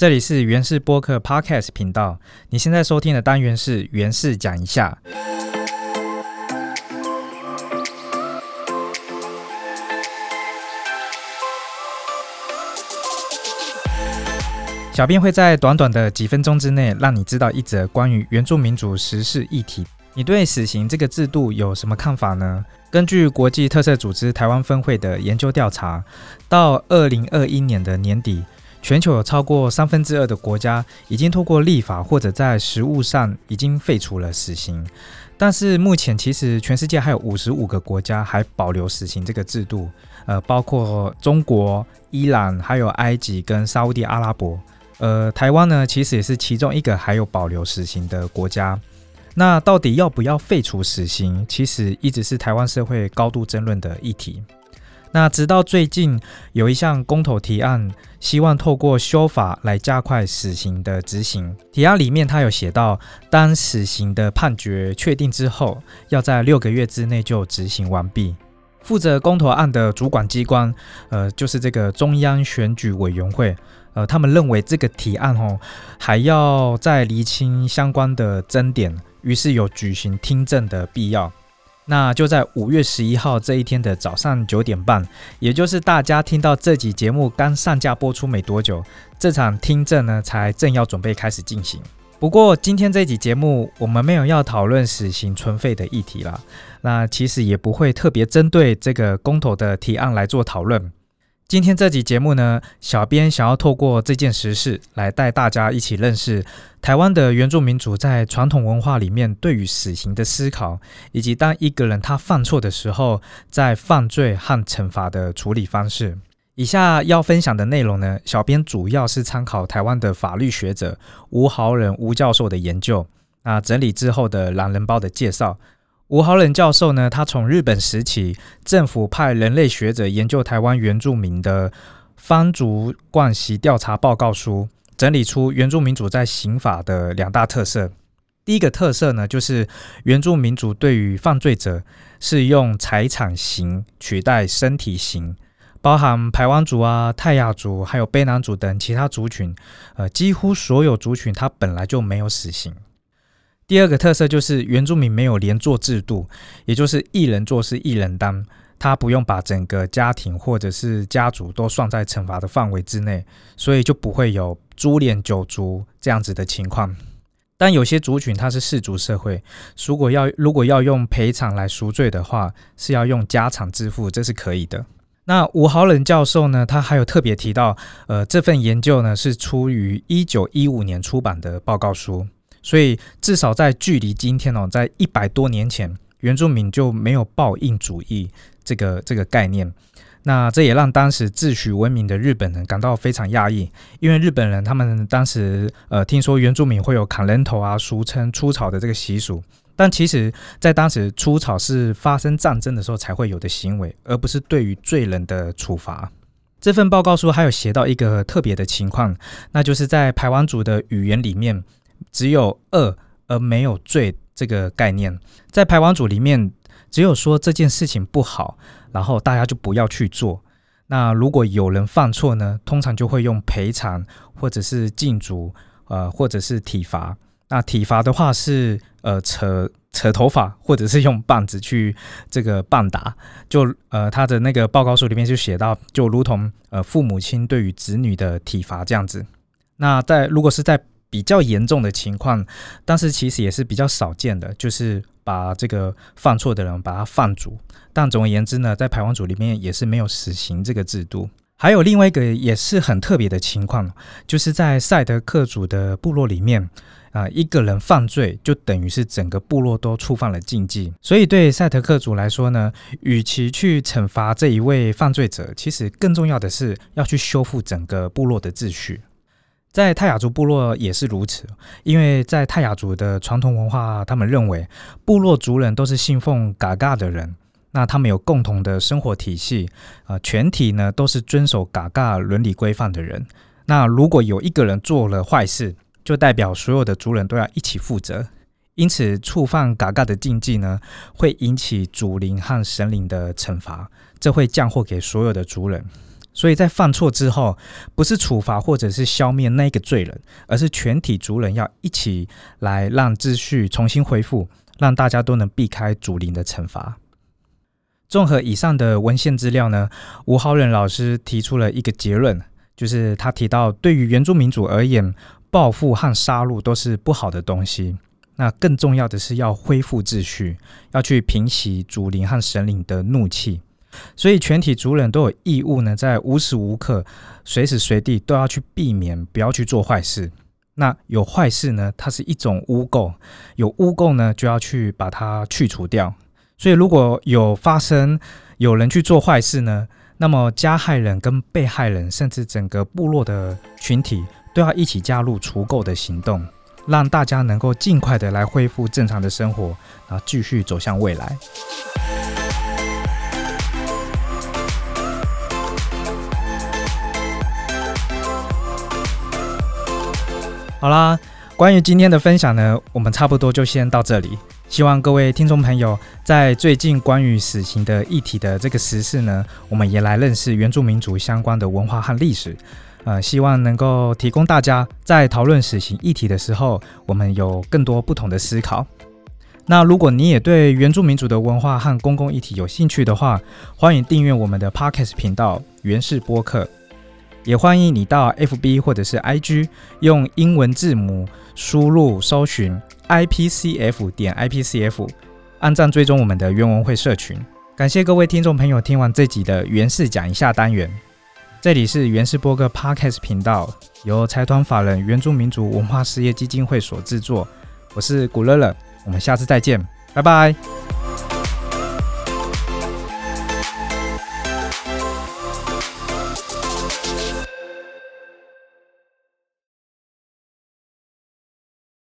这里是原氏播客 Podcast 频道，你现在收听的单元是原氏讲一下。小编会在短短的几分钟之内，让你知道一则关于原住民族时事议题。你对死刑这个制度有什么看法呢？根据国际特色组织台湾分会的研究调查，到二零二一年的年底，全球有超过三分之二的国家已经透过立法或者在实务上已经废除了死刑。但是目前其实全世界还有五十五个国家还保留死刑这个制度，呃，包括中国、伊朗、还有埃及跟沙地阿拉伯。呃，台湾呢，其实也是其中一个还有保留死刑的国家。那到底要不要废除死刑，其实一直是台湾社会高度争论的议题。那直到最近有一项公投提案，希望透过修法来加快死刑的执行。提案里面他有写到，当死刑的判决确定之后，要在六个月之内就执行完毕。负责公投案的主管机关，呃，就是这个中央选举委员会。呃，他们认为这个提案哦，还要再厘清相关的争点，于是有举行听证的必要。那就在五月十一号这一天的早上九点半，也就是大家听到这集节目刚上架播出没多久，这场听证呢才正要准备开始进行。不过今天这集节目我们没有要讨论死刑存废的议题啦，那其实也不会特别针对这个公投的提案来做讨论。今天这集节目呢，小编想要透过这件实事来带大家一起认识台湾的原住民族在传统文化里面对于死刑的思考，以及当一个人他犯错的时候，在犯罪和惩罚的处理方式。以下要分享的内容呢，小编主要是参考台湾的法律学者吴豪仁吴教授的研究，那整理之后的懒人包的介绍。吴豪仁教授呢，他从日本时期政府派人类学者研究台湾原住民的方族惯习调查报告书，整理出原住民族在刑法的两大特色。第一个特色呢，就是原住民族对于犯罪者是用财产刑取代身体刑，包含排湾族啊、泰雅族还有卑南族等其他族群，呃，几乎所有族群它本来就没有死刑。第二个特色就是原住民没有连坐制度，也就是一人做事一人当，他不用把整个家庭或者是家族都算在惩罚的范围之内，所以就不会有株连九族这样子的情况。但有些族群它是氏族社会，如果要如果要用赔偿来赎罪的话，是要用家产支付，这是可以的。那吴豪仁教授呢，他还有特别提到，呃，这份研究呢是出于一九一五年出版的报告书。所以，至少在距离今天哦，在一百多年前，原住民就没有报应主义这个这个概念。那这也让当时自诩文明的日本人感到非常讶异，因为日本人他们当时呃听说原住民会有砍人头啊，俗称出草的这个习俗，但其实在当时出草是发生战争的时候才会有的行为，而不是对于罪人的处罚。这份报告书还有写到一个特别的情况，那就是在排湾族的语言里面。只有恶而没有罪这个概念，在排王组里面，只有说这件事情不好，然后大家就不要去做。那如果有人犯错呢，通常就会用赔偿或者是禁足，呃，或者是体罚。那体罚的话是呃扯扯头发，或者是用棒子去这个棒打。就呃他的那个报告书里面就写到，就如同呃父母亲对于子女的体罚这样子。那在如果是在比较严重的情况，但是其实也是比较少见的，就是把这个犯错的人把他放逐。但总而言之呢，在排湾组里面也是没有死刑这个制度。还有另外一个也是很特别的情况，就是在赛德克族的部落里面，啊，一个人犯罪就等于是整个部落都触犯了禁忌。所以对赛德克族来说呢，与其去惩罚这一位犯罪者，其实更重要的是要去修复整个部落的秩序。在泰雅族部落也是如此，因为在泰雅族的传统文化，他们认为部落族人都是信奉嘎嘎的人，那他们有共同的生活体系，啊，全体呢都是遵守嘎嘎伦理规范的人。那如果有一个人做了坏事，就代表所有的族人都要一起负责，因此触犯嘎嘎的禁忌呢，会引起祖灵和神灵的惩罚，这会降祸给所有的族人。所以在犯错之后，不是处罚或者是消灭那个罪人，而是全体族人要一起来让秩序重新恢复，让大家都能避开祖灵的惩罚。综合以上的文献资料呢，吴浩仁老师提出了一个结论，就是他提到，对于原住民族而言，报复和杀戮都是不好的东西。那更重要的是要恢复秩序，要去平息祖灵和神灵的怒气。所以全体族人都有义务呢，在无时无刻、随时随地都要去避免，不要去做坏事。那有坏事呢，它是一种污垢；有污垢呢，就要去把它去除掉。所以，如果有发生有人去做坏事呢，那么加害人跟被害人，甚至整个部落的群体，都要一起加入除垢的行动，让大家能够尽快的来恢复正常的生活，然后继续走向未来。好啦，关于今天的分享呢，我们差不多就先到这里。希望各位听众朋友，在最近关于死刑的议题的这个时事呢，我们也来认识原住民族相关的文化和历史。呃，希望能够提供大家在讨论死刑议题的时候，我们有更多不同的思考。那如果你也对原住民族的文化和公共议题有兴趣的话，欢迎订阅我们的 Podcast 频道“原氏播客”，也欢迎你到 FB 或者是 IG 用英文字母输入搜寻。ipcf 点 ipcf，按赞追踪我们的原文会社群。感谢各位听众朋友听完这集的原氏讲一下单元。这里是原氏播客 Podcast 频道，由财团法人原住民族文化事业基金会所制作。我是古乐乐，我们下次再见，拜拜。